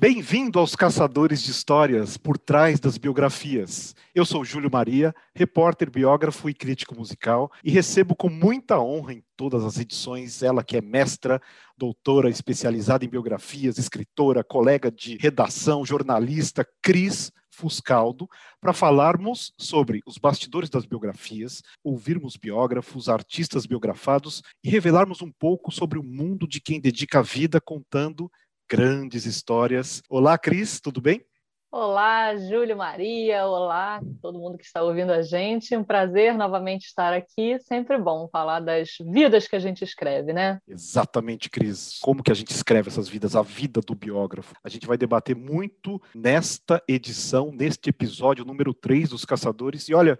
Bem-vindo aos Caçadores de Histórias por trás das biografias. Eu sou Júlio Maria, repórter, biógrafo e crítico musical, e recebo com muita honra em todas as edições ela que é mestra, doutora especializada em biografias, escritora, colega de redação, jornalista, Cris Fuscaldo, para falarmos sobre os bastidores das biografias, ouvirmos biógrafos, artistas biografados e revelarmos um pouco sobre o mundo de quem dedica a vida contando grandes histórias. Olá, Cris, tudo bem? Olá, Júlio Maria, olá, todo mundo que está ouvindo a gente. Um prazer novamente estar aqui. Sempre bom falar das vidas que a gente escreve, né? Exatamente, Cris. Como que a gente escreve essas vidas, a vida do biógrafo? A gente vai debater muito nesta edição, neste episódio número 3 dos Caçadores. E olha,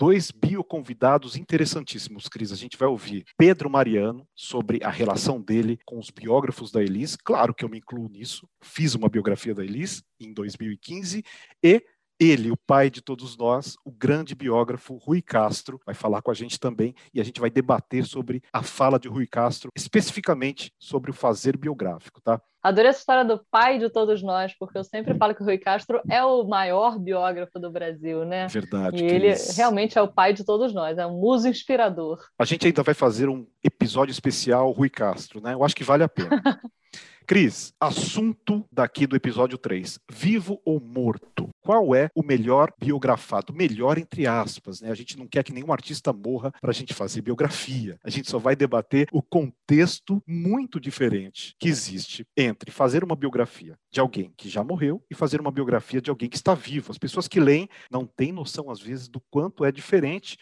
dois bioconvidados interessantíssimos, Cris. A gente vai ouvir Pedro Mariano sobre a relação dele com os biógrafos da Elis. Claro que eu me incluo nisso. Fiz uma biografia da Elis em 2015 e ele, o pai de todos nós, o grande biógrafo Rui Castro, vai falar com a gente também e a gente vai debater sobre a fala de Rui Castro, especificamente sobre o fazer biográfico, tá? Adorei essa história do pai de todos nós, porque eu sempre falo que o Rui Castro é o maior biógrafo do Brasil, né? Verdade. E ele realmente é o pai de todos nós, é um muso inspirador. A gente ainda vai fazer um episódio especial Rui Castro, né? Eu acho que vale a pena. Cris, assunto daqui do episódio 3: vivo ou morto? Qual é o melhor biografado? Melhor entre aspas, né? A gente não quer que nenhum artista morra para a gente fazer biografia. A gente só vai debater o contexto muito diferente que existe entre fazer uma biografia de alguém que já morreu e fazer uma biografia de alguém que está vivo. As pessoas que leem não têm noção, às vezes, do quanto é diferente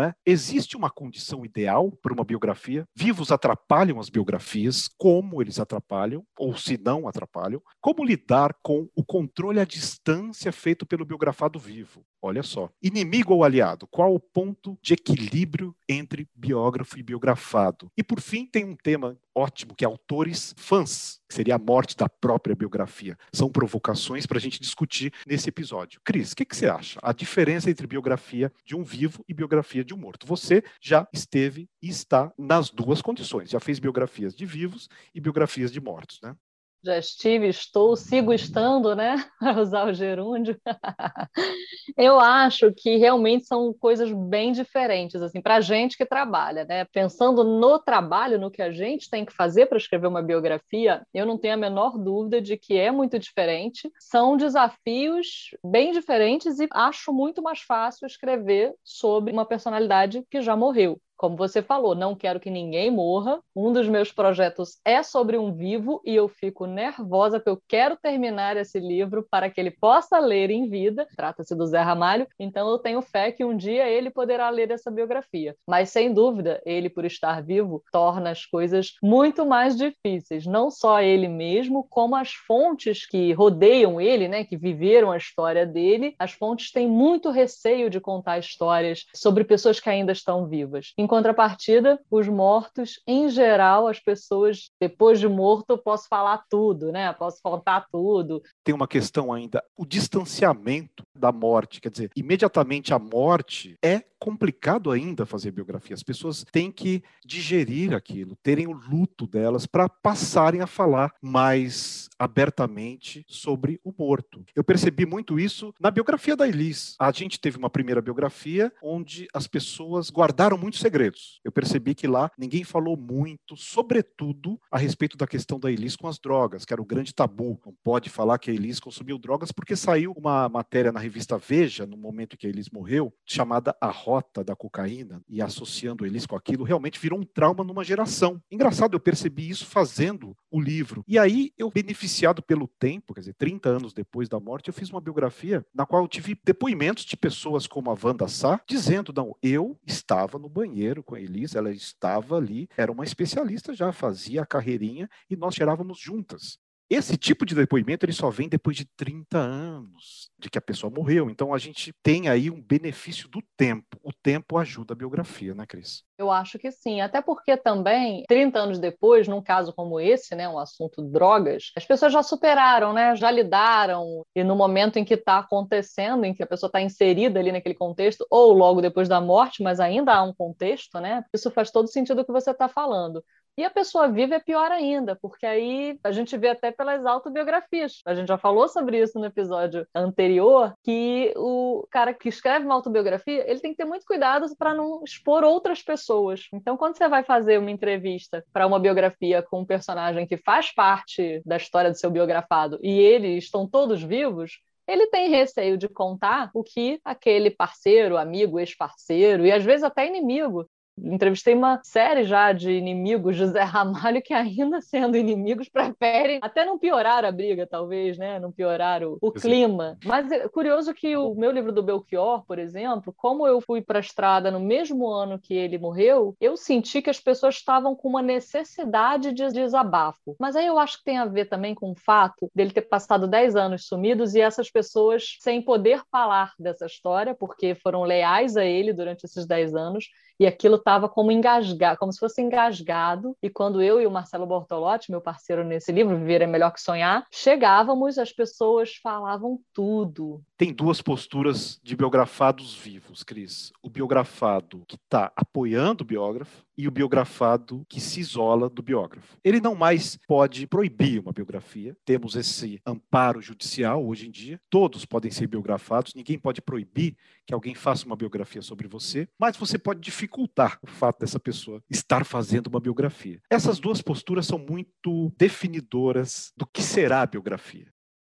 é? Existe uma condição ideal para uma biografia? Vivos atrapalham as biografias, como eles atrapalham, ou se não atrapalham? Como lidar com o controle à distância feito pelo biografado vivo? Olha só. Inimigo ou aliado? Qual o ponto de equilíbrio entre biógrafo e biografado? E por fim, tem um tema ótimo que é autores fãs, que seria a morte da própria biografia. São provocações para a gente discutir nesse episódio. Cris, o que, que você acha? A diferença entre biografia de um vivo e biografia de um morto. Você já esteve e está nas duas condições. Já fez biografias de vivos e biografias de mortos, né? Já estive, estou, sigo estando, né? Para usar o gerúndio. Eu acho que realmente são coisas bem diferentes, assim, para a gente que trabalha, né? Pensando no trabalho, no que a gente tem que fazer para escrever uma biografia, eu não tenho a menor dúvida de que é muito diferente. São desafios bem diferentes e acho muito mais fácil escrever sobre uma personalidade que já morreu. Como você falou, não quero que ninguém morra. Um dos meus projetos é sobre um vivo e eu fico nervosa porque eu quero terminar esse livro para que ele possa ler em vida. Trata-se do Zé Ramalho, então eu tenho fé que um dia ele poderá ler essa biografia. Mas sem dúvida, ele por estar vivo torna as coisas muito mais difíceis, não só ele mesmo, como as fontes que rodeiam ele, né, que viveram a história dele. As fontes têm muito receio de contar histórias sobre pessoas que ainda estão vivas contrapartida, os mortos, em geral, as pessoas, depois de morto, eu posso falar tudo, né? Posso contar tudo. Tem uma questão ainda, o distanciamento da morte, quer dizer, imediatamente a morte é complicado ainda fazer biografia. As pessoas têm que digerir aquilo, terem o luto delas para passarem a falar mais abertamente sobre o morto. Eu percebi muito isso na biografia da Elis. A gente teve uma primeira biografia onde as pessoas guardaram muitos segredos. Eu percebi que lá ninguém falou muito, sobretudo a respeito da questão da Elis com as drogas, que era o grande tabu. Não pode falar que a Elis consumiu drogas porque saiu uma matéria na revista Veja, no momento em que a Elis morreu, chamada A rota da cocaína e associando eles com aquilo, realmente virou um trauma numa geração. Engraçado, eu percebi isso fazendo o livro. E aí, eu, beneficiado pelo tempo, quer dizer, 30 anos depois da morte, eu fiz uma biografia na qual eu tive depoimentos de pessoas como a Wanda Sá, dizendo: não, eu estava no banheiro com a Elisa, ela estava ali, era uma especialista já, fazia a carreirinha e nós tirávamos juntas. Esse tipo de depoimento ele só vem depois de 30 anos de que a pessoa morreu. Então a gente tem aí um benefício do tempo. O tempo ajuda a biografia, né, Cris? Eu acho que sim, até porque também 30 anos depois, num caso como esse, né, um assunto drogas, as pessoas já superaram, né, já lidaram e no momento em que está acontecendo, em que a pessoa está inserida ali naquele contexto, ou logo depois da morte, mas ainda há um contexto, né? Isso faz todo sentido o que você está falando E a pessoa viva é pior ainda, porque aí a gente vê até pelas autobiografias. A gente já falou sobre isso no episódio anterior, que o cara que escreve uma autobiografia, ele tem que ter muito cuidado para não expor outras pessoas. Então, quando você vai fazer uma entrevista para uma biografia com um personagem que faz parte da história do seu biografado e eles estão todos vivos, ele tem receio de contar o que aquele parceiro, amigo, ex-parceiro e às vezes até inimigo entrevistei uma série já de inimigos de Zé Ramalho que, ainda sendo inimigos, preferem até não piorar a briga, talvez, né? Não piorar o, o clima. Mas é curioso que o meu livro do Belchior, por exemplo, como eu fui para a estrada no mesmo ano que ele morreu, eu senti que as pessoas estavam com uma necessidade de desabafo. Mas aí eu acho que tem a ver também com o fato dele ter passado 10 anos sumidos e essas pessoas sem poder falar dessa história, porque foram leais a ele durante esses 10 anos, e aquilo estava como engasgado, como se fosse engasgado. E quando eu e o Marcelo Bortolotti, meu parceiro nesse livro, Viver é Melhor que Sonhar, chegávamos, as pessoas falavam tudo. Tem duas posturas de biografados vivos, Cris. O biografado que está apoiando o biógrafo e o biografado que se isola do biógrafo. Ele não mais pode proibir uma biografia. Temos esse amparo judicial hoje em dia. Todos podem ser biografados, ninguém pode proibir que alguém faça uma biografia sobre você, mas você pode dificultar o fato dessa pessoa estar fazendo uma biografia. Essas duas posturas são muito definidoras do que será a biografia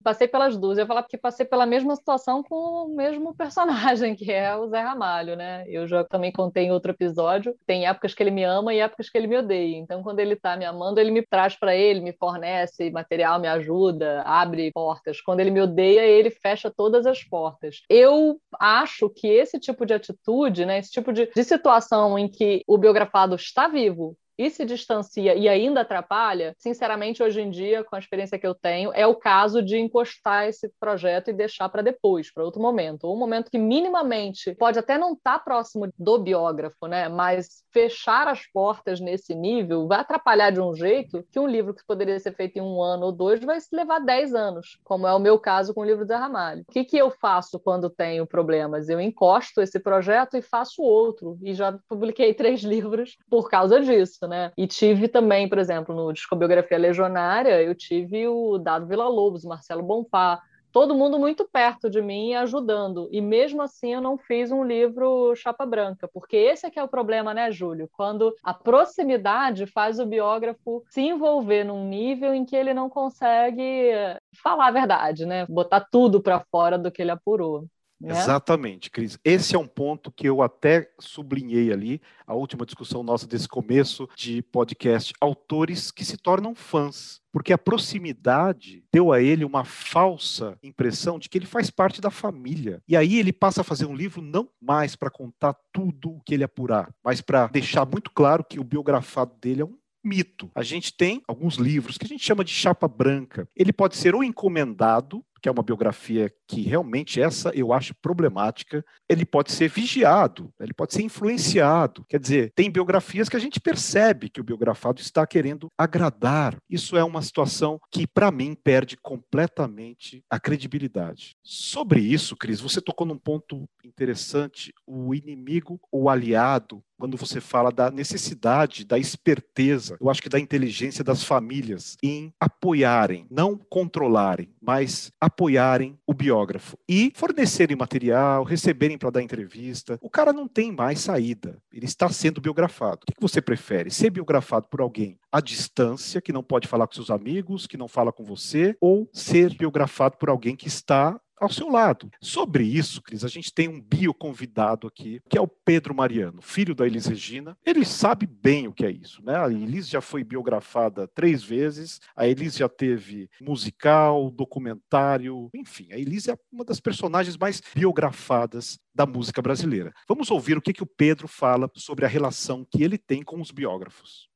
passei pelas duas. Eu falar porque passei pela mesma situação com o mesmo personagem, que é o Zé Ramalho, né? Eu já também contei em outro episódio. Tem épocas que ele me ama e épocas que ele me odeia. Então, quando ele tá me amando, ele me traz para ele, me fornece material, me ajuda, abre portas. Quando ele me odeia, ele fecha todas as portas. Eu acho que esse tipo de atitude, né, esse tipo de, de situação em que o biografado está vivo, e se distancia e ainda atrapalha, sinceramente, hoje em dia, com a experiência que eu tenho, é o caso de encostar esse projeto e deixar para depois, para outro momento. Ou um momento que minimamente pode até não estar tá próximo do biógrafo, né? Mas fechar as portas nesse nível vai atrapalhar de um jeito que um livro que poderia ser feito em um ano ou dois vai se levar dez anos, como é o meu caso com o livro do Ramalho. O que, que eu faço quando tenho problemas? Eu encosto esse projeto e faço outro. E já publiquei três livros por causa disso né? E tive também, por exemplo, no Discobiografia Legionária, eu tive o Dado Vila Lobos, Marcelo Bonfá, todo mundo muito perto de mim ajudando. E mesmo assim eu não fiz um livro chapa branca, porque esse é que é o problema, né, Júlio? Quando a proximidade faz o biógrafo se envolver num nível em que ele não consegue falar a verdade, né? Botar tudo para fora do que ele apurou. Né? Exatamente, Cris. Esse é um ponto que eu até sublinhei ali, a última discussão nossa desse começo de podcast, autores que se tornam fãs. Porque a proximidade deu a ele uma falsa impressão de que ele faz parte da família. E aí ele passa a fazer um livro não mais para contar tudo o que ele apurar, mas para deixar muito claro que o biografado dele é um mito. A gente tem alguns livros que a gente chama de chapa branca. Ele pode ser ou encomendado que é uma biografia que realmente essa eu acho problemática, ele pode ser vigiado, ele pode ser influenciado. Quer dizer, tem biografias que a gente percebe que o biografado está querendo agradar. Isso é uma situação que, para mim, perde completamente a credibilidade. Sobre isso, Cris, você tocou num ponto interessante: o inimigo, o aliado, quando você fala da necessidade, da esperteza, eu acho que da inteligência das famílias em apoiarem, não controlarem, mas apoiarem o biógrafo e fornecerem material, receberem para dar entrevista. O cara não tem mais saída, ele está sendo biografado. O que você prefere? Ser biografado por alguém à distância, que não pode falar com seus amigos, que não fala com você, ou ser biografado por alguém que está ao seu lado. Sobre isso, Cris, a gente tem um bio convidado aqui, que é o Pedro Mariano, filho da Elis Regina. Ele sabe bem o que é isso, né? A Elis já foi biografada três vezes, a Elis já teve musical, documentário, enfim, a Elis é uma das personagens mais biografadas da música brasileira. Vamos ouvir o que, que o Pedro fala sobre a relação que ele tem com os biógrafos.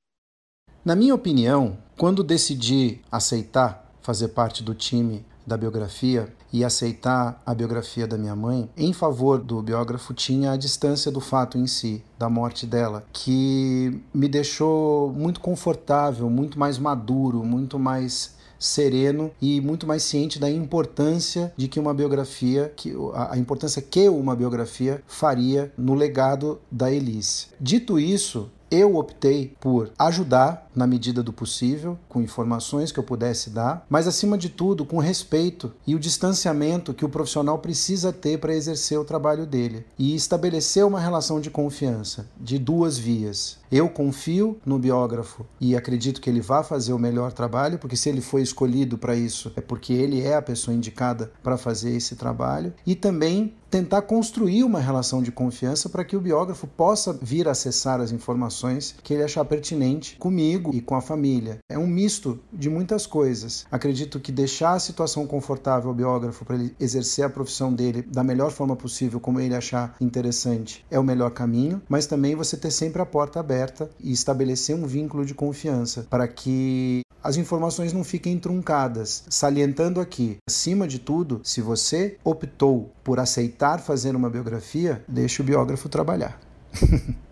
Na minha opinião, quando decidi aceitar fazer parte do time da biografia e aceitar a biografia da minha mãe, em favor do biógrafo tinha a distância do fato em si, da morte dela, que me deixou muito confortável, muito mais maduro, muito mais sereno e muito mais ciente da importância de que uma biografia, que a, importância que uma biografia faria no legado da Elise. Dito isso, eu optei por ajudar na medida do possível, com informações que eu pudesse dar, mas acima de tudo com respeito e o distanciamento que o profissional precisa ter para exercer o trabalho dele e estabelecer uma relação de confiança de duas vias. Eu confio no biógrafo e acredito que ele vá fazer o melhor trabalho, porque se ele foi escolhido para isso, é porque ele é a pessoa indicada para fazer esse trabalho. E também tentar construir uma relação de confiança para que o biógrafo possa vir acessar as informações que ele achar pertinente comigo e com a família. É um misto de muitas coisas. Acredito que deixar a situação confortável ao biógrafo para ele exercer a profissão dele da melhor forma possível, como ele achar interessante, é o melhor caminho, mas também você ter sempre a porta aberta e estabelecer um vínculo de confiança para que as informações não fiquem truncadas. Salientando aqui, acima de tudo, se você optou por aceitar fazer uma biografia, deixe o biógrafo trabalhar.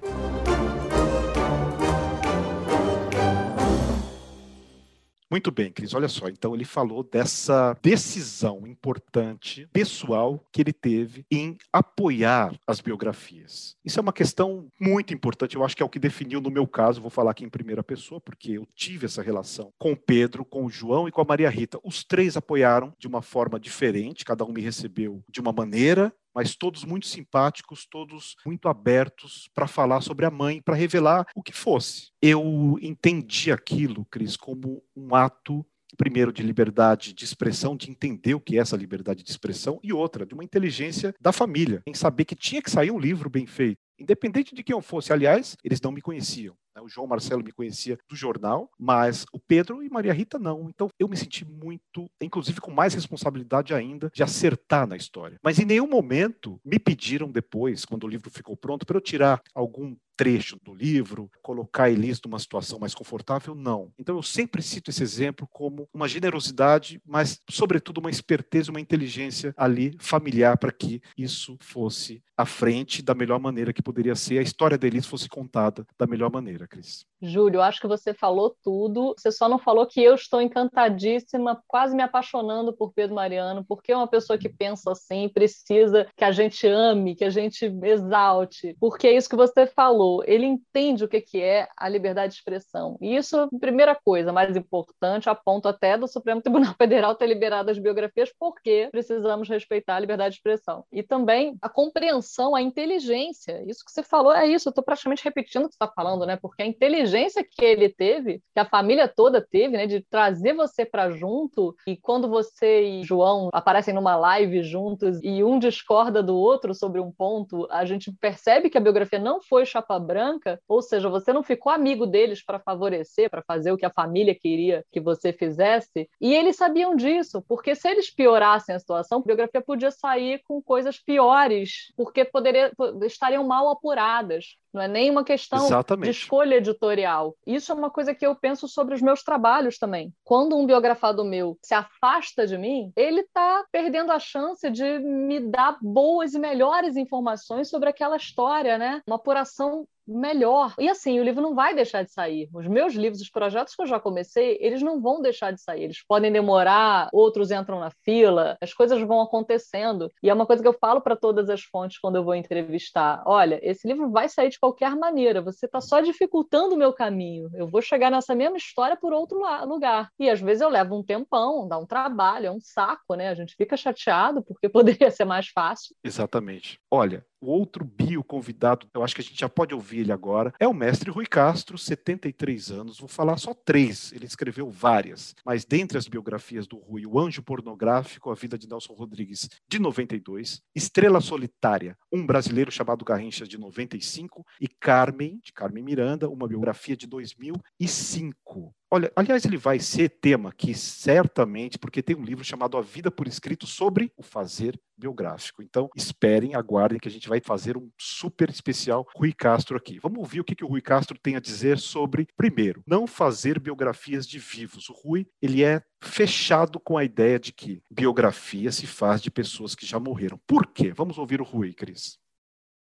Muito bem, Cris. Olha só. Então, ele falou dessa decisão importante, pessoal, que ele teve em apoiar as biografias. Isso é uma questão muito importante. Eu acho que é o que definiu no meu caso. Vou falar aqui em primeira pessoa, porque eu tive essa relação com o Pedro, com o João e com a Maria Rita. Os três apoiaram de uma forma diferente, cada um me recebeu de uma maneira mas todos muito simpáticos, todos muito abertos para falar sobre a mãe, para revelar o que fosse. Eu entendi aquilo, Cris, como um ato primeiro de liberdade de expressão, de entender o que é essa liberdade de expressão, e outra, de uma inteligência da família, em saber que tinha que sair um livro bem feito, independente de quem eu fosse. Aliás, eles não me conheciam. Né? O João Marcelo me conhecia do jornal, mas o Pedro e Maria Rita não. Então eu me senti muito, inclusive com mais responsabilidade ainda, de acertar na história. Mas em nenhum momento me pediram depois, quando o livro ficou pronto, para eu tirar algum trecho do livro, colocar Elis numa situação mais confortável, não. Então eu sempre cito esse exemplo como uma generosidade, mas sobretudo uma esperteza, uma inteligência ali familiar para que isso fosse à frente da melhor maneira que poderia ser, a história da Elis fosse contada da melhor maneira, Cris. Júlio, acho que você falou tudo. Você só não falou que eu estou encantadíssima, quase me apaixonando por Pedro Mariano, porque é uma pessoa que pensa assim, precisa que a gente ame, que a gente exalte, porque é isso que você falou. Ele entende o que é a liberdade de expressão. E isso, é primeira coisa, mais importante, a ponto até do Supremo Tribunal Federal ter liberado as biografias, porque precisamos respeitar a liberdade de expressão. E também a compreensão, a inteligência. Isso que você falou é isso. Eu estou praticamente repetindo o que você está falando, né? Porque a inteligência inteligência que ele teve, que a família toda teve, né, de trazer você para junto e quando você e João aparecem numa live juntos e um discorda do outro sobre um ponto, a gente percebe que a biografia não foi chapa branca, ou seja, você não ficou amigo deles para favorecer, para fazer o que a família queria que você fizesse, e eles sabiam disso, porque se eles piorassem a situação, a biografia podia sair com coisas piores, porque poderia, estariam mal apuradas. Não é nem uma questão Exatamente. de escolha editorial. Isso é uma coisa que eu penso sobre os meus trabalhos também. Quando um biografado meu se afasta de mim, ele está perdendo a chance de me dar boas e melhores informações sobre aquela história, né? Uma apuração melhor. E assim, o livro não vai deixar de sair. Os meus livros, os projetos que eu já comecei, eles não vão deixar de sair. Eles podem demorar, outros entram na fila, as coisas vão acontecendo. E é uma coisa que eu falo para todas as fontes quando eu vou entrevistar: olha, esse livro vai sair de qualquer maneira, você está só dificultando o meu caminho. Eu vou chegar nessa mesma história por outro lugar. E às vezes eu levo um tempão, dá um trabalho, é um saco, né? A gente fica chateado porque poderia ser mais fácil. Exatamente. Olha, o outro bio convidado, eu acho que a gente já pode ouvir ele agora, é o mestre Rui Castro, 73 anos. Vou falar só três, ele escreveu várias. Mas dentre as biografias do Rui, O Anjo Pornográfico, A Vida de Nelson Rodrigues, de 92, Estrela Solitária, Um Brasileiro Chamado Garrincha, de 95, e Carmen, de Carmen Miranda, uma biografia de 2005. Olha, aliás, ele vai ser tema aqui, certamente, porque tem um livro chamado A Vida por Escrito sobre o fazer biográfico. Então, esperem, aguardem que a gente vai fazer um super especial Rui Castro aqui. Vamos ouvir o que, que o Rui Castro tem a dizer sobre, primeiro, não fazer biografias de vivos. O Rui, ele é fechado com a ideia de que biografia se faz de pessoas que já morreram. Por quê? Vamos ouvir o Rui, Cris.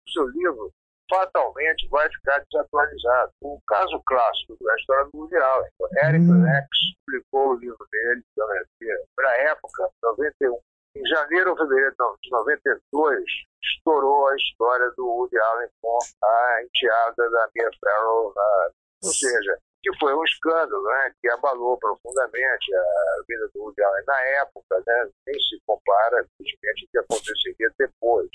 O seu livro fatalmente vai ficar desatualizado. O caso clássico da história do Mundial. Então, Eric hum. Rex publicou o livro dele, para a época, 91. Em janeiro ou fevereiro de 92, estourou a história do Woody Allen com a enteada da Mia Farrow. Na... Ou seja, que foi um escândalo, né, que abalou profundamente a vida do Woody Allen na época, né, nem se compara, evidentemente, o que aconteceria depois.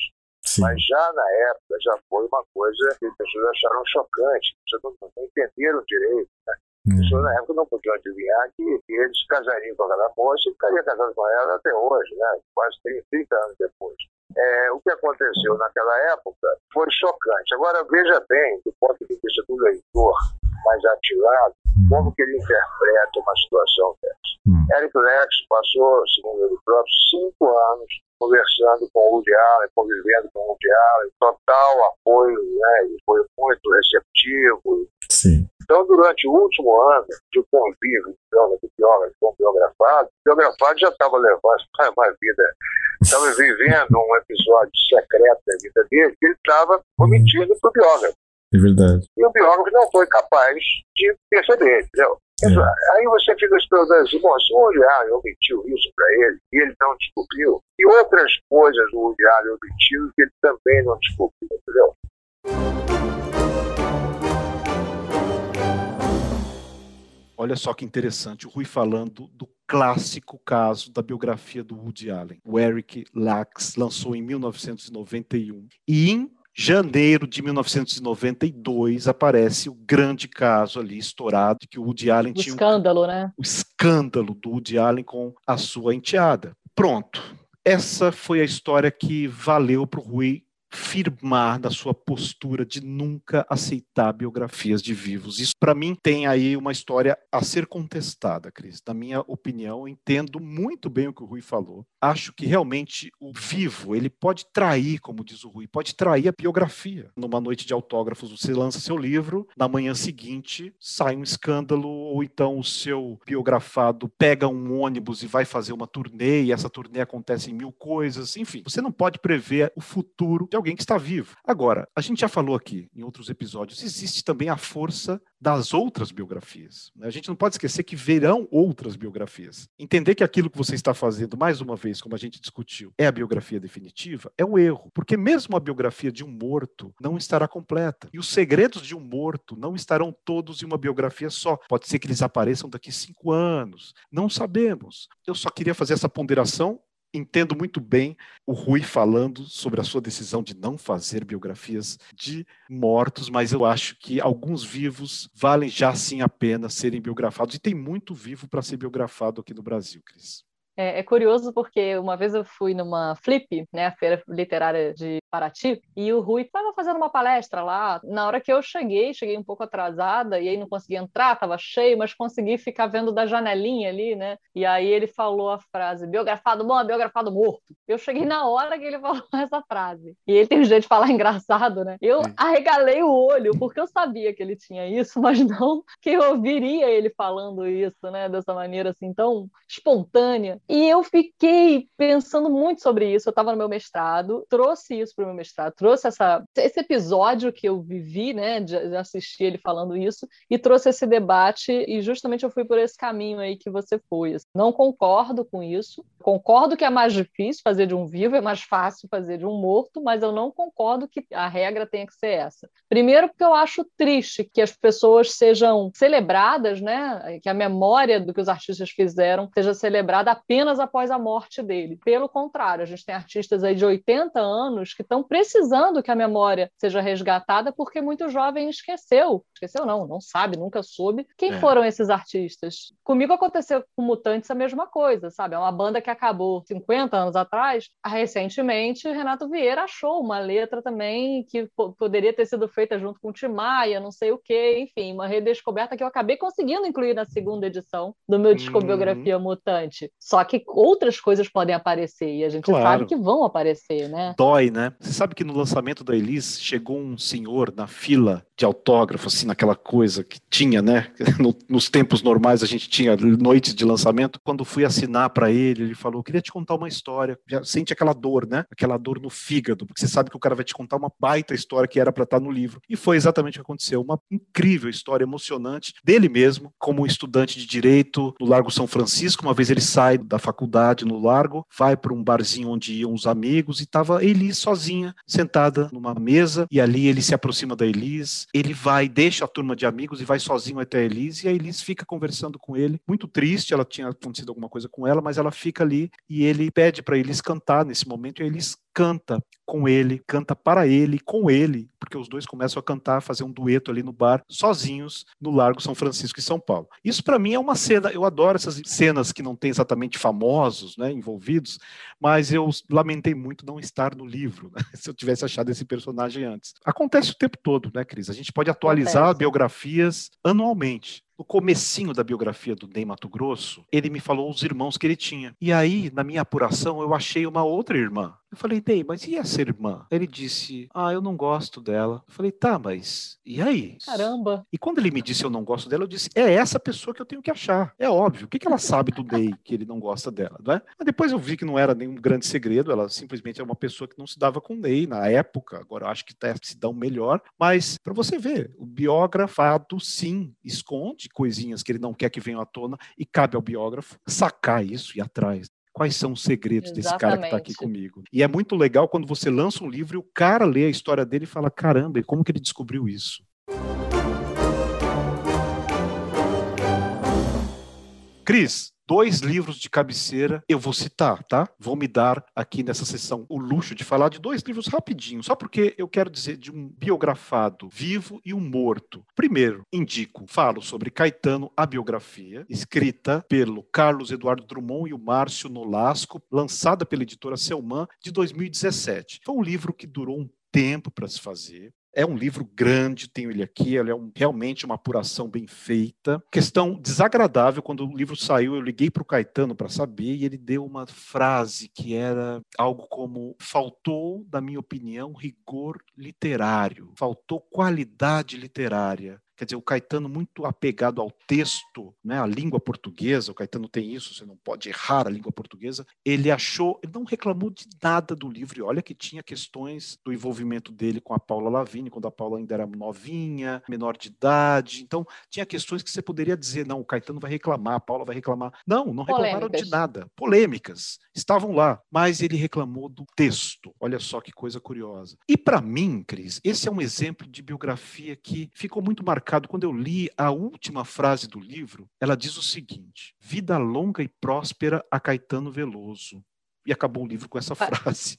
Sim. Mas já na época já foi uma coisa que as pessoas acharam chocante, as pessoas não, não entenderam direito. Né? As uhum. pessoas na época não podiam adivinhar que, que eles casariam com aquela moça e ficariam casados com ela até hoje, né? quase 30 anos depois. É, o que aconteceu naquela época foi chocante. Agora, veja bem, do ponto de vista do leitor mais ativado, uhum. como que ele interpreta uma situação dessa. Hum. Eric Lex passou, segundo ele próprio, cinco anos conversando com o Woody Allen, convivendo com o Woody Allen, total apoio, né? Ele foi muito receptivo. Sim. Então, durante o último ano de convívio do biógrafo com o biografado, o biografado já estava levando uma vida, estava vivendo um episódio secreto da vida dele, que ele estava omitindo para o biógrafo. É verdade. E o biógrafo não foi capaz de perceber, entendeu? É. Aí você fica se perguntando assim, bom, se o Woody Allen omitiu isso para ele e ele não descobriu, e outras coisas o Woody Allen omitiu que ele também não descobriu, entendeu? Olha só que interessante, o Rui falando do clássico caso da biografia do Woody Allen. O Eric Lax lançou em 1991 e em janeiro de 1992 aparece o grande caso ali estourado que o Woody Allen o tinha escândalo, um, né? O escândalo do Woody Allen com a sua enteada. Pronto. Essa foi a história que valeu para o Rui firmar da sua postura de nunca aceitar biografias de vivos. Isso, para mim, tem aí uma história a ser contestada, Cris. Na minha opinião, entendo muito bem o que o Rui falou. Acho que realmente o vivo, ele pode trair, como diz o Rui, pode trair a biografia. Numa noite de autógrafos, você lança seu livro, na manhã seguinte sai um escândalo, ou então o seu biografado pega um ônibus e vai fazer uma turnê, e essa turnê acontece em mil coisas. Enfim, você não pode prever o futuro de alguém que está vivo. Agora, a gente já falou aqui em outros episódios, existe também a força das outras biografias. Né? A gente não pode esquecer que verão outras biografias. Entender que aquilo que você está fazendo, mais uma vez, como a gente discutiu, é a biografia definitiva, é o erro. Porque mesmo a biografia de um morto não estará completa. E os segredos de um morto não estarão todos em uma biografia só. Pode ser que eles apareçam daqui cinco anos. Não sabemos. Eu só queria fazer essa ponderação entendo muito bem o Rui falando sobre a sua decisão de não fazer biografias de mortos, mas eu acho que alguns vivos valem já sim a pena serem biografados e tem muito vivo para ser biografado aqui no Brasil, Cris. É, é, curioso porque uma vez eu fui numa Flip, né, a feira literária de Paraty, e o Rui estava fazendo uma palestra lá. Na hora que eu cheguei, cheguei um pouco atrasada, e aí não consegui entrar, estava cheio, mas consegui ficar vendo da janelinha ali, né? E aí ele falou a frase: biografado bom, biografado morto. Eu cheguei na hora que ele falou essa frase. E ele tem um jeito de falar engraçado, né? Eu arregalei o olho, porque eu sabia que ele tinha isso, mas não que eu ouviria ele falando isso, né? Dessa maneira assim, tão espontânea. E eu fiquei pensando muito sobre isso. Eu estava no meu mestrado, trouxe isso para o meu mestrado, trouxe essa, esse episódio que eu vivi, né, de, de, assistir ele falando isso, e trouxe esse debate. E justamente eu fui por esse caminho aí que você foi. Não concordo com isso. Concordo que é mais difícil fazer de um vivo, é mais fácil fazer de um morto, mas eu não concordo que a regra tenha que ser essa. Primeiro, porque eu acho triste que as pessoas sejam celebradas, né, que a memória do que os artistas fizeram seja celebrada apenas após a morte dele. Pelo contrário, a gente tem artistas aí de 80 anos que estão precisando que a memória seja resgatada porque muito jovem esqueceu. Esqueceu não, não sabe, nunca soube quem é. foram esses artistas. Comigo aconteceu com Mutantes a mesma coisa, sabe? É uma banda que acabou 50 anos atrás. Recentemente, Renato Vieira achou uma letra também que poderia ter sido feita junto com o Tim Maia, não sei o quê, enfim, uma redescoberta que eu acabei conseguindo incluir na segunda edição do meu Discobiografia uhum. Mutante. Só que outras coisas podem aparecer e a gente claro. sabe que vão aparecer, né? Dói, né? Você sabe que no lançamento da Elis chegou um senhor na fila de autógrafo, assim, naquela coisa que tinha, né? No, nos tempos normais a gente tinha noites de lançamento. Quando fui assinar para ele, ele falou: queria te contar uma história. Já sente aquela dor, né? Aquela dor no fígado, porque você sabe que o cara vai te contar uma baita história que era para estar tá no livro. E foi exatamente o que aconteceu. Uma incrível história emocionante dele mesmo, como estudante de direito no Largo São Francisco. Uma vez ele sai da faculdade no Largo, vai para um barzinho onde iam os amigos e estava Elis sozinha, sentada numa mesa, e ali ele se aproxima da Elis, ele vai, deixa a turma de amigos e vai sozinho até a Elis, e a Elis fica conversando com ele, muito triste, ela tinha acontecido alguma coisa com ela, mas ela fica ali e ele pede para Elis cantar nesse momento, e a Elis canta com ele, canta para ele, com ele, porque os dois começam a cantar, fazer um dueto ali no bar, sozinhos, no Largo São Francisco e São Paulo. Isso para mim é uma cena, eu adoro essas cenas que não tem exatamente famosos, né, envolvidos, mas eu lamentei muito não estar no livro, né, se eu tivesse achado esse personagem antes. Acontece o tempo todo, né, Cris? A gente pode atualizar Acontece. biografias anualmente no comecinho da biografia do Ney Mato Grosso, ele me falou os irmãos que ele tinha. E aí, na minha apuração, eu achei uma outra irmã. Eu falei, Ney, mas e essa irmã? Ele disse, ah, eu não gosto dela. Eu falei, tá, mas e aí? Caramba. E quando ele me disse eu não gosto dela, eu disse, é essa pessoa que eu tenho que achar. É óbvio. O que, que ela sabe do Ney que ele não gosta dela, não é? Mas depois eu vi que não era nenhum grande segredo, ela simplesmente é uma pessoa que não se dava com o Ney na época. Agora eu acho que tá, se dão melhor. Mas, para você ver, o biografado, sim, esconde coisinhas que ele não quer que venham à tona e cabe ao biógrafo sacar isso e ir atrás. Quais são os segredos Exatamente. desse cara que está aqui comigo? E é muito legal quando você lança um livro e o cara lê a história dele e fala: caramba, como que ele descobriu isso? Cris, dois livros de cabeceira eu vou citar, tá? Vou me dar aqui nessa sessão o luxo de falar de dois livros rapidinho, só porque eu quero dizer de um biografado vivo e um morto. Primeiro, indico, falo sobre Caetano, a biografia, escrita pelo Carlos Eduardo Drummond e o Márcio Nolasco, lançada pela editora Selman de 2017. Foi um livro que durou um tempo para se fazer. É um livro grande, tenho ele aqui, ele é um, realmente uma apuração bem feita. Questão desagradável, quando o livro saiu, eu liguei para o Caetano para saber e ele deu uma frase que era algo como: faltou, na minha opinião, rigor literário, faltou qualidade literária. Quer dizer, o Caetano muito apegado ao texto, né, à língua portuguesa, o Caetano tem isso, você não pode errar a língua portuguesa. Ele achou, ele não reclamou de nada do livro. E olha que tinha questões do envolvimento dele com a Paula Lavigne, quando a Paula ainda era novinha, menor de idade. Então, tinha questões que você poderia dizer, não, o Caetano vai reclamar, a Paula vai reclamar. Não, não reclamaram Polêmicas. de nada. Polêmicas. Estavam lá. Mas ele reclamou do texto. Olha só que coisa curiosa. E para mim, Cris, esse é um exemplo de biografia que ficou muito marcado marcado quando eu li a última frase do livro. Ela diz o seguinte: Vida longa e próspera a Caetano Veloso. E acabou o livro com essa frase.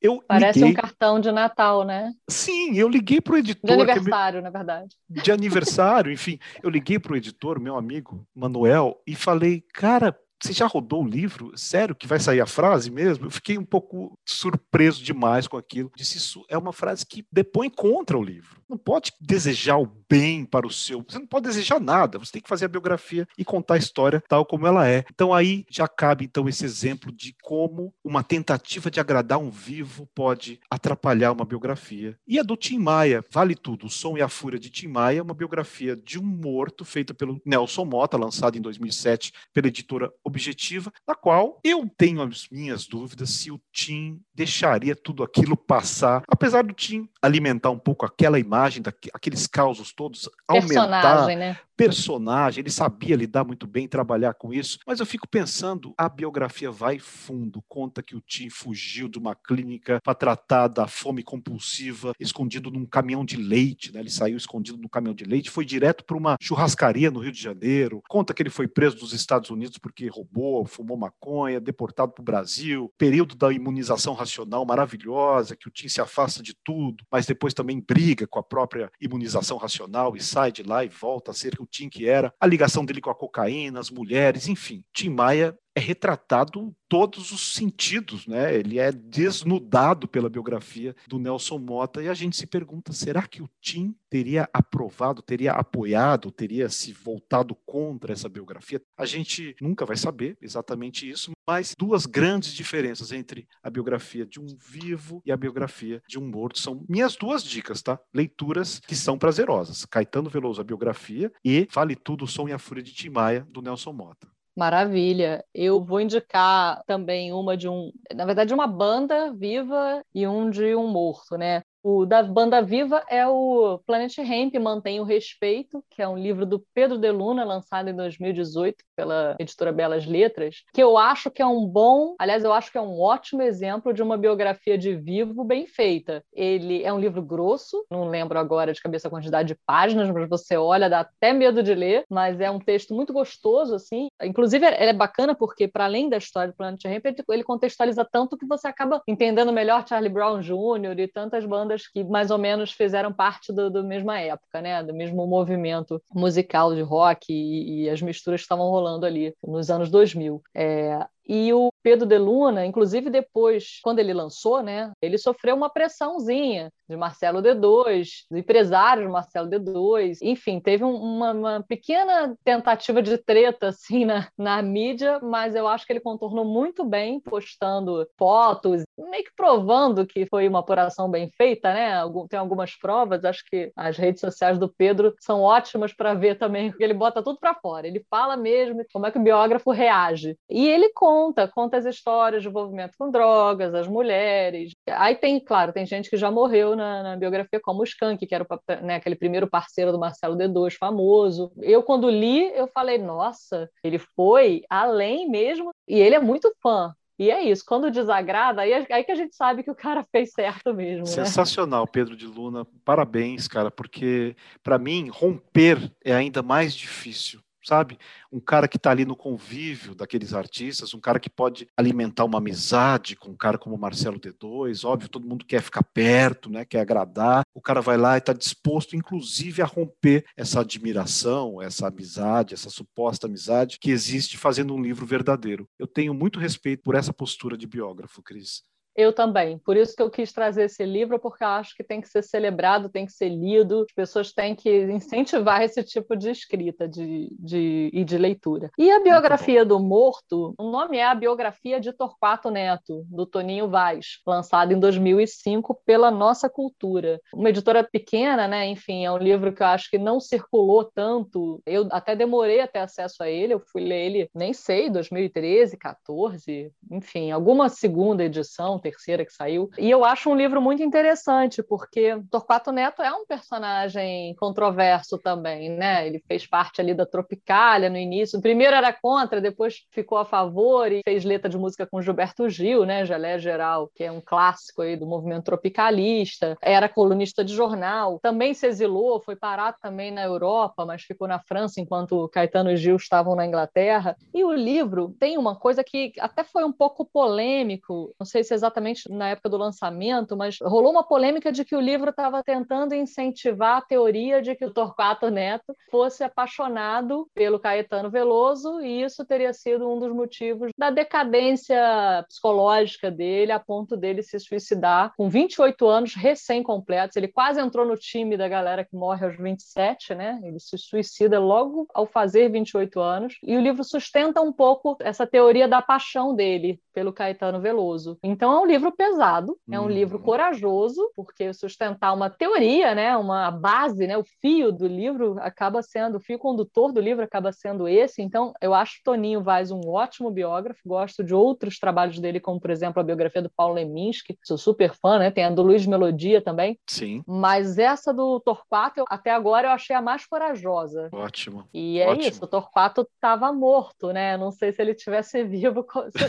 Eu Parece liguei... um cartão de Natal, né? Sim, eu liguei para o editor. De aniversário, na verdade. De aniversário, enfim. Eu liguei para o editor, meu amigo Manuel, e falei, cara, você já rodou o livro? Sério que vai sair a frase mesmo? Eu fiquei um pouco surpreso demais com aquilo. Disse, isso é uma frase que depõe contra o livro. Não pode desejar o bem para o seu. Você não pode desejar nada. Você tem que fazer a biografia e contar a história tal como ela é. Então aí já cabe então esse exemplo de como uma tentativa de agradar um vivo pode atrapalhar uma biografia. E a do Tim Maia, vale tudo. O Som e a Fúria de Tim Maia, é uma biografia de um morto feita pelo Nelson Mota, lançada em 2007 pela editora objetiva, na qual eu tenho as minhas dúvidas se o Tim deixaria tudo aquilo passar, apesar do Tim alimentar um pouco aquela imagem, daqueles causos todos, aumentar, né? personagem, ele sabia lidar muito bem, trabalhar com isso, mas eu fico pensando, a biografia vai fundo, conta que o Tim fugiu de uma clínica para tratar da fome compulsiva, escondido num caminhão de leite, né? ele saiu escondido no caminhão de leite, foi direto para uma churrascaria no Rio de Janeiro, conta que ele foi preso dos Estados Unidos porque roubou, fumou maconha, deportado para o Brasil, período da imunização racional maravilhosa, que o Tim se afasta de tudo, mas depois também briga com a própria imunização racional e sai de lá e volta a ser o Tim que era, a ligação dele com a cocaína, as mulheres, enfim. Tim Maia é retratado todos os sentidos, né? Ele é desnudado pela biografia do Nelson Mota e a gente se pergunta: será que o Tim teria aprovado, teria apoiado, teria se voltado contra essa biografia? A gente nunca vai saber exatamente isso, mas duas grandes diferenças entre a biografia de um vivo e a biografia de um morto são minhas duas dicas, tá? Leituras que são prazerosas. Caetano Veloso, a biografia, e Vale Tudo, o Som e a Fúria de Tim Maia, do Nelson Mota. Maravilha. Eu vou indicar também uma de um, na verdade, uma banda viva e um de um morto, né? O da banda viva é o Planet Hemp Mantém o Respeito, que é um livro do Pedro de Luna, lançado em 2018 pela editora Belas Letras, que eu acho que é um bom, aliás, eu acho que é um ótimo exemplo de uma biografia de vivo bem feita. Ele é um livro grosso, não lembro agora de cabeça a quantidade de páginas, mas você olha, dá até medo de ler, mas é um texto muito gostoso, assim. Inclusive, ele é bacana porque, para além da história do Planet Ramp, ele contextualiza tanto que você acaba entendendo melhor Charlie Brown Jr. e tantas bandas que mais ou menos fizeram parte do mesma época, né? Do mesmo movimento musical de rock e, e as misturas que estavam rolando ali nos anos 2000. É, e o Pedro de Luna, inclusive depois, quando ele lançou, né, ele sofreu uma pressãozinha de Marcelo D2, do empresário Marcelo D2, enfim, teve uma, uma, pequena tentativa de treta assim na, na mídia, mas eu acho que ele contornou muito bem, postando fotos, meio que provando que foi uma apuração bem feita, né? Tem algumas provas, acho que as redes sociais do Pedro são ótimas para ver também, porque ele bota tudo para fora, ele fala mesmo como é que o biógrafo reage. E ele conta, conta as histórias de envolvimento com drogas, as mulheres. Aí tem, claro, tem gente que já morreu na, na biografia, como o Skank, que era o, né, aquele primeiro parceiro do Marcelo D2, famoso. Eu, quando li, eu falei, nossa, ele foi além mesmo, e ele é muito fã. E é isso, quando desagrada, aí, aí que a gente sabe que o cara fez certo mesmo. Né? Sensacional, né? Pedro de Luna. Parabéns, cara, porque para mim romper é ainda mais difícil sabe? Um cara que está ali no convívio daqueles artistas, um cara que pode alimentar uma amizade com um cara como Marcelo D2, óbvio, todo mundo quer ficar perto, né? Quer agradar. O cara vai lá e está disposto, inclusive, a romper essa admiração, essa amizade, essa suposta amizade que existe fazendo um livro verdadeiro. Eu tenho muito respeito por essa postura de biógrafo, Cris. Eu também. Por isso que eu quis trazer esse livro, porque eu acho que tem que ser celebrado, tem que ser lido, as pessoas têm que incentivar esse tipo de escrita de, de, e de leitura. E a biografia do morto, o nome é a biografia de Torquato Neto, do Toninho Vaz, lançado em 2005 pela Nossa Cultura. Uma editora pequena, né? Enfim, é um livro que eu acho que não circulou tanto. Eu até demorei a ter acesso a ele, eu fui ler ele, nem sei, 2013, 14, enfim, alguma segunda edição terceira que saiu. E eu acho um livro muito interessante, porque Torquato Neto é um personagem controverso também, né? Ele fez parte ali da Tropicália no início. Primeiro era contra, depois ficou a favor e fez letra de música com Gilberto Gil, né? Jalé Geral, que é um clássico aí do movimento tropicalista. Era colunista de jornal. Também se exilou, foi parar também na Europa, mas ficou na França enquanto Caetano e Gil estavam na Inglaterra. E o livro tem uma coisa que até foi um pouco polêmico, não sei se exatamente exatamente na época do lançamento, mas rolou uma polêmica de que o livro estava tentando incentivar a teoria de que o Torquato Neto fosse apaixonado pelo Caetano Veloso e isso teria sido um dos motivos da decadência psicológica dele, a ponto dele se suicidar com 28 anos recém-completos. Ele quase entrou no time da galera que morre aos 27, né? Ele se suicida logo ao fazer 28 anos. E o livro sustenta um pouco essa teoria da paixão dele pelo Caetano Veloso. Então um livro pesado, é um livro uhum. corajoso, porque sustentar uma teoria, né, uma base, né, o fio do livro acaba sendo, o fio condutor do livro acaba sendo esse. Então eu acho Toninho Vaz um ótimo biógrafo, gosto de outros trabalhos dele, como por exemplo a biografia do Paulo Leminski, sou super fã, né, tem a do Luiz Melodia também. Sim. Mas essa do Torquato, até agora eu achei a mais corajosa. Ótimo. E é Ótimo. isso, o Torquato estava morto, né? Não sei se ele tivesse vivo,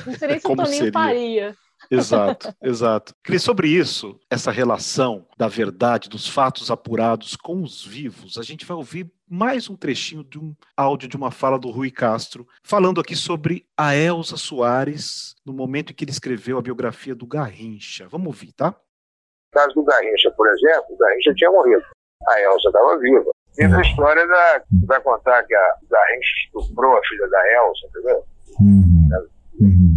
não sei nem se o Toninho faria. Exato, exato. Cris, sobre isso, essa relação da verdade, dos fatos apurados com os vivos, a gente vai ouvir mais um trechinho de um áudio de uma fala do Rui Castro, falando aqui sobre a Elza Soares, no momento em que ele escreveu a biografia do Garrincha. Vamos ouvir, tá? No caso do Garrincha, por exemplo, o Garrincha tinha morrido. A Elza estava viva. Tem a história da. vai contar que a Garrincha estuprou a filha da Elza, entendeu? Uhum. Uhum.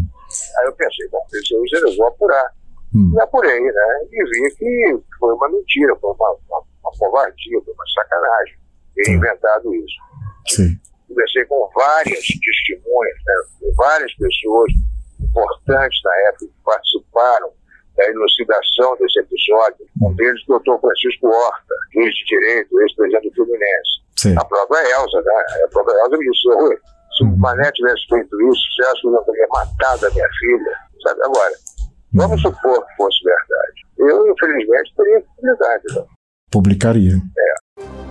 Aí eu pensei, bom, eu vou apurar. Hum. E apurei, né? E vi que foi uma mentira, foi uma, uma, uma covardia, foi uma sacanagem ter inventado isso. Sim. Conversei com várias testemunhas, né? com várias pessoas importantes na época que participaram da elucidação desse episódio. Um deles, o doutor Francisco Horta, juiz de direito, ex-presidente do Fluminense. Sim. A própria Elza, né? A própria Elza me disse, se o Mané tivesse feito isso, você acha que eu não teria matado a minha filha? Sabe? Agora, vamos supor que fosse verdade. Eu, infelizmente, teria publicidade. Não? Publicaria. É.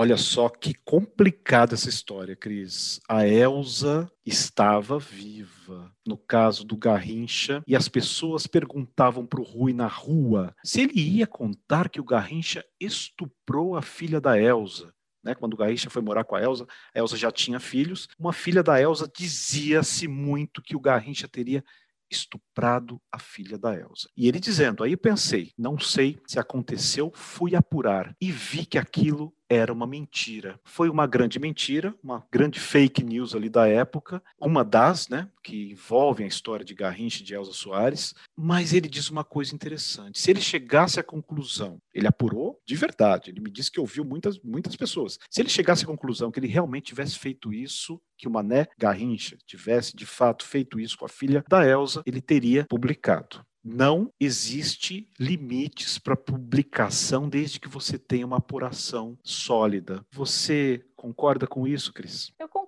Olha só que complicada essa história, Cris. A Elsa estava viva. No caso do Garrincha, e as pessoas perguntavam para o Rui na rua se ele ia contar que o Garrincha estuprou a filha da Elsa. Né, quando o Garrincha foi morar com a Elsa, a Elsa já tinha filhos. Uma filha da Elsa dizia-se muito que o Garrincha teria estuprado a filha da Elsa. E ele dizendo, aí eu pensei, não sei se aconteceu, fui apurar e vi que aquilo era uma mentira. Foi uma grande mentira, uma grande fake news ali da época, uma das, né, que envolvem a história de Garrincha e de Elza Soares, mas ele diz uma coisa interessante. Se ele chegasse à conclusão, ele apurou de verdade, ele me disse que ouviu muitas, muitas pessoas. Se ele chegasse à conclusão que ele realmente tivesse feito isso, que o Mané Garrincha tivesse de fato feito isso com a filha da Elsa, ele teria publicado não existe limites para publicação desde que você tenha uma apuração sólida. Você concorda com isso, Cris? Eu concordo,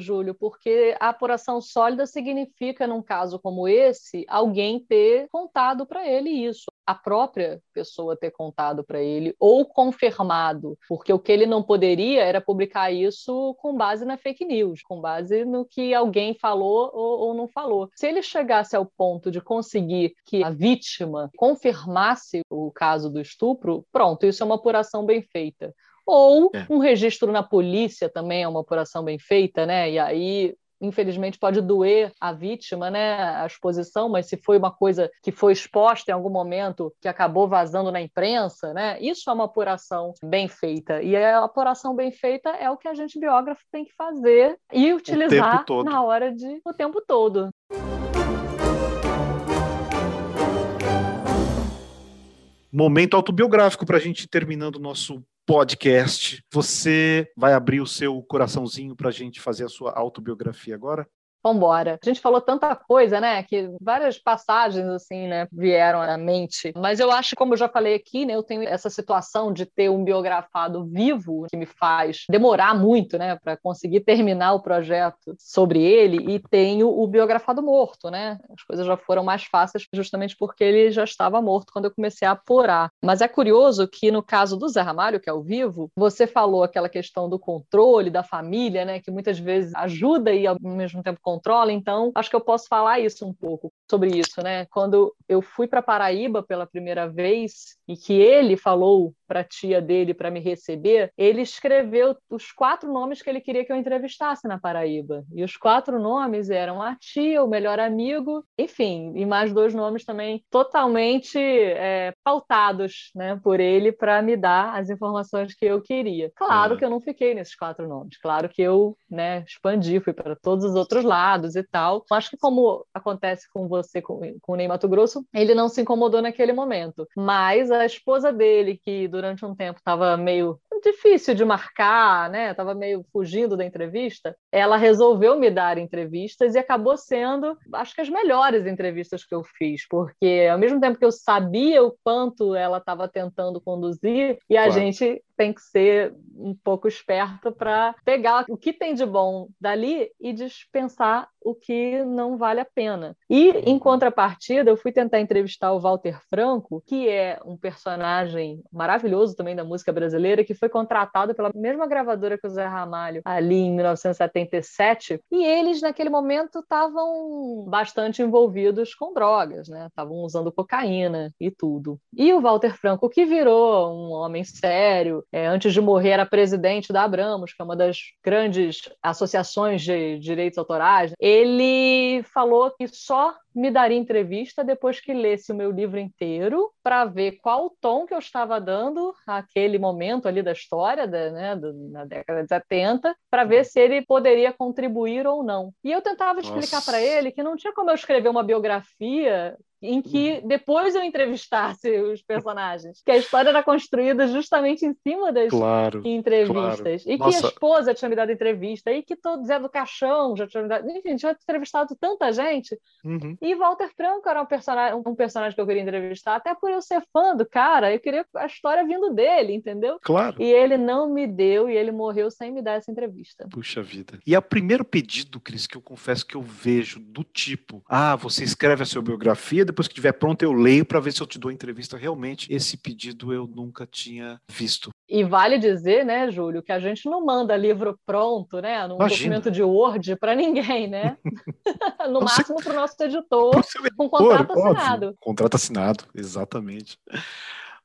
Júlio, porque a apuração sólida significa, num caso como esse, alguém ter contado para ele isso a própria pessoa ter contado para ele ou confirmado, porque o que ele não poderia era publicar isso com base na fake news, com base no que alguém falou ou, ou não falou. Se ele chegasse ao ponto de conseguir que a vítima confirmasse o caso do estupro, pronto, isso é uma apuração bem feita ou é. um registro na polícia também é uma apuração bem feita, né? E aí infelizmente pode doer a vítima, né, a exposição, mas se foi uma coisa que foi exposta em algum momento, que acabou vazando na imprensa, né, isso é uma apuração bem feita. E a apuração bem feita é o que a gente biógrafo tem que fazer e utilizar na hora de o tempo todo. Momento autobiográfico para a gente terminando o nosso podcast. Você vai abrir o seu coraçãozinho para a gente fazer a sua autobiografia agora? Vambora. A gente falou tanta coisa, né? Que várias passagens, assim, né, vieram à mente. Mas eu acho, como eu já falei aqui, né, eu tenho essa situação de ter um biografado vivo que me faz demorar muito, né, para conseguir terminar o projeto sobre ele, e tenho o biografado morto, né? As coisas já foram mais fáceis justamente porque ele já estava morto quando eu comecei a apurar. Mas é curioso que no caso do Zé Ramalho, que é o vivo, você falou aquela questão do controle da família, né, que muitas vezes ajuda e ao mesmo tempo controla, então acho que eu posso falar isso um pouco sobre isso, né? Quando eu fui para Paraíba pela primeira vez e que ele falou para a tia dele para me receber, ele escreveu os quatro nomes que ele queria que eu entrevistasse na Paraíba. E os quatro nomes eram a tia, o melhor amigo, enfim, e mais dois nomes também totalmente é, pautados né, por ele para me dar as informações que eu queria. Claro uhum. que eu não fiquei nesses quatro nomes, claro que eu né, expandi, fui para todos os outros lados e tal. Acho que como acontece com você, com, com o Ney Mato Grosso, ele não se incomodou naquele momento. Mas a esposa dele, que durante um tempo estava meio difícil de marcar, né? Tava meio fugindo da entrevista. Ela resolveu me dar entrevistas e acabou sendo, acho que as melhores entrevistas que eu fiz, porque ao mesmo tempo que eu sabia o quanto ela estava tentando conduzir, e a claro. gente tem que ser um pouco esperto para pegar o que tem de bom dali e dispensar o que não vale a pena. E, em contrapartida, eu fui tentar entrevistar o Walter Franco, que é um personagem maravilhoso também da música brasileira, que foi contratado pela mesma gravadora que o Zé Ramalho ali em 1977, e eles, naquele momento, estavam bastante envolvidos com drogas, né? Estavam usando cocaína e tudo. E o Walter Franco, que virou um homem sério, é, antes de morrer era presidente da Abramos, que é uma das grandes associações de direitos autorais, ele falou que só me daria entrevista depois que lesse o meu livro inteiro para ver qual o tom que eu estava dando àquele momento ali da história, da, né, na década de 70, para ver se ele poderia contribuir ou não. E eu tentava explicar para ele que não tinha como eu escrever uma biografia em que uhum. depois eu entrevistasse os personagens. Que a história era construída justamente em cima das claro, entrevistas. Claro. E Nossa. que a esposa tinha me dado entrevista, e que todo Zé do Caixão já tinha me dado. Enfim, tinha entrevistado tanta gente. Uhum. E Walter Franco era um personagem, um personagem que eu queria entrevistar, até por eu ser fã do cara, eu queria a história vindo dele, entendeu? Claro. E ele não me deu, e ele morreu sem me dar essa entrevista. Puxa vida. E é o primeiro pedido, Cris, que eu confesso que eu vejo do tipo: ah, você escreve a sua biografia, depois que estiver pronto eu leio para ver se eu te dou entrevista. Realmente, esse pedido eu nunca tinha visto. E vale dizer, né, Júlio, que a gente não manda livro pronto, né, num Imagina. documento de Word para ninguém, né? no máximo para o nosso editor, com contrato assinado. Contrato assinado, exatamente.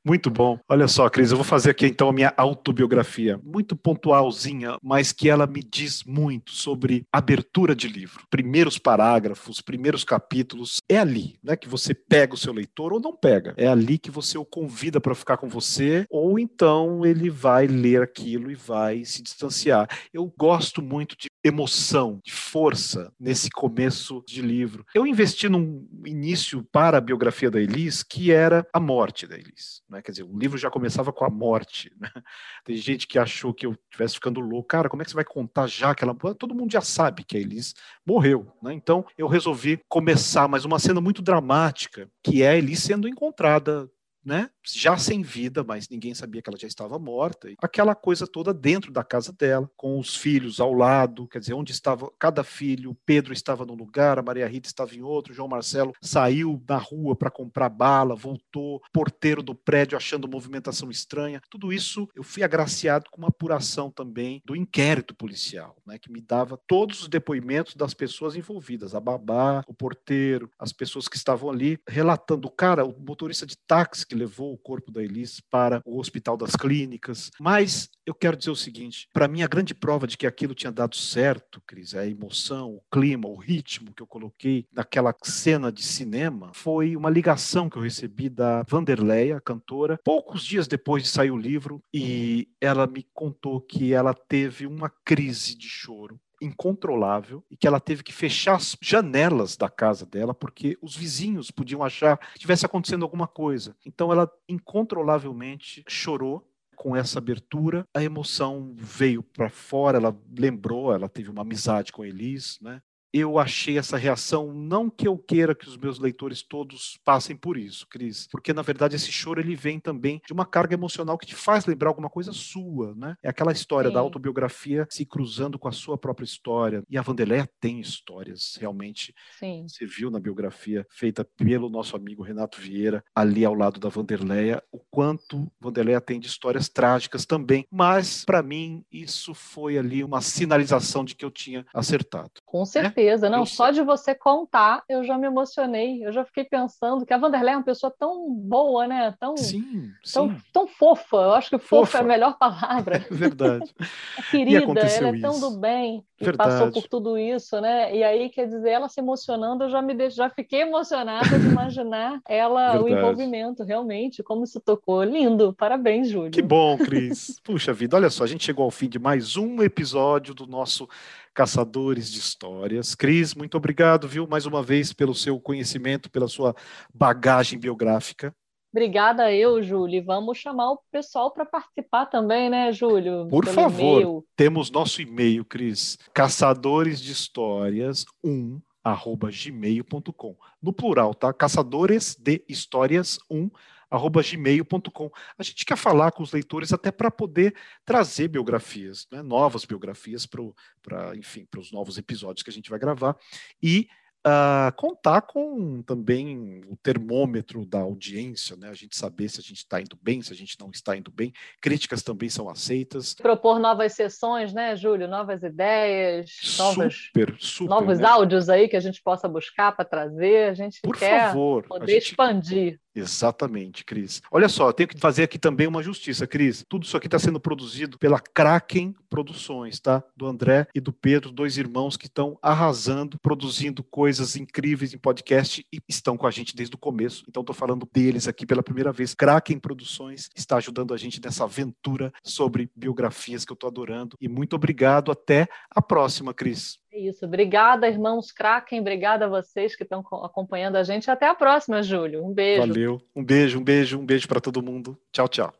Muito bom. Olha só, Cris, eu vou fazer aqui então a minha autobiografia, muito pontualzinha, mas que ela me diz muito sobre abertura de livro. Primeiros parágrafos, primeiros capítulos, é ali, né, que você pega o seu leitor ou não pega. É ali que você o convida para ficar com você, ou então ele vai ler aquilo e vai se distanciar. Eu gosto muito de emoção, de força nesse começo de livro. Eu investi num início para a biografia da Elis, que era a morte da Elis. Né? Quer dizer, o livro já começava com a morte. Né? Tem gente que achou que eu estivesse ficando louco. Cara, como é que você vai contar já aquela. Todo mundo já sabe que a Elis morreu. Né? Então eu resolvi começar mais uma cena muito dramática, que é a Elis sendo encontrada né? Já sem vida, mas ninguém sabia que ela já estava morta. Aquela coisa toda dentro da casa dela, com os filhos ao lado, quer dizer, onde estava cada filho. Pedro estava num lugar, a Maria Rita estava em outro, João Marcelo saiu na rua para comprar bala, voltou, porteiro do prédio achando movimentação estranha. Tudo isso eu fui agraciado com uma apuração também do inquérito policial, né? Que me dava todos os depoimentos das pessoas envolvidas, a babá, o porteiro, as pessoas que estavam ali relatando. O cara, o motorista de táxi que que levou o corpo da Elis para o Hospital das Clínicas. Mas eu quero dizer o seguinte: para mim, a grande prova de que aquilo tinha dado certo, Cris, a emoção, o clima, o ritmo que eu coloquei naquela cena de cinema, foi uma ligação que eu recebi da Vanderleia, cantora, poucos dias depois de sair o livro, e ela me contou que ela teve uma crise de choro incontrolável e que ela teve que fechar as janelas da casa dela porque os vizinhos podiam achar que estivesse acontecendo alguma coisa. Então ela incontrolavelmente chorou com essa abertura, a emoção veio para fora, ela lembrou, ela teve uma amizade com Elis, né? Eu achei essa reação, não que eu queira que os meus leitores todos passem por isso, Cris, porque na verdade esse choro ele vem também de uma carga emocional que te faz lembrar alguma coisa sua, né? É aquela história Sim. da autobiografia se cruzando com a sua própria história. E a Vandeléia tem histórias, realmente. Sim. Você viu na biografia feita pelo nosso amigo Renato Vieira, ali ao lado da Vanderleia, o quanto Vanderleia tem de histórias trágicas também. Mas, para mim, isso foi ali uma sinalização de que eu tinha acertado. Com né? Certeza. Não, só de você contar, eu já me emocionei. Eu já fiquei pensando que a Vanderlei é uma pessoa tão boa, né? Tão, sim, tão, sim. tão fofa. Eu acho que fofa, fofa é a melhor palavra. É verdade. querida, ela é tão do bem e passou por tudo isso, né? E aí, quer dizer, ela se emocionando, eu já me deixo, já fiquei emocionada de imaginar ela, verdade. o envolvimento, realmente, como se tocou. Lindo, parabéns, Júlio. Que bom, Cris. Puxa vida, olha só, a gente chegou ao fim de mais um episódio do nosso Caçadores de Histórias. Cris, muito obrigado, viu, mais uma vez, pelo seu conhecimento, pela sua bagagem biográfica. Obrigada eu, Júlio. Vamos chamar o pessoal para participar também, né, Júlio? Por favor. Temos nosso e-mail, Cris. Caçadores de Histórias 1 arroba gmail.com. No plural, tá? Caçadores de Histórias 1 arroba gmail.com. A gente quer falar com os leitores até para poder trazer biografias, né, novas biografias para, enfim, para os novos episódios que a gente vai gravar. E Uh, contar com também o termômetro da audiência, né? A gente saber se a gente está indo bem, se a gente não está indo bem. Críticas também são aceitas. Propor novas sessões, né, Júlio? Novas ideias, super, novas, super, novos né? áudios aí que a gente possa buscar para trazer. A gente Por quer favor, poder gente... expandir. Exatamente, Cris. Olha só, eu tenho que fazer aqui também uma justiça, Cris. Tudo isso aqui está sendo produzido pela Kraken Produções, tá? Do André e do Pedro, dois irmãos que estão arrasando, produzindo coisas incríveis em podcast e estão com a gente desde o começo. Então, estou falando deles aqui pela primeira vez. Kraken Produções está ajudando a gente nessa aventura sobre biografias que eu estou adorando. E muito obrigado. Até a próxima, Cris. É isso. Obrigada, irmãos Kraken. Obrigada a vocês que estão acompanhando a gente. Até a próxima, Júlio. Um beijo. Valeu. Um beijo, um beijo, um beijo para todo mundo. Tchau, tchau.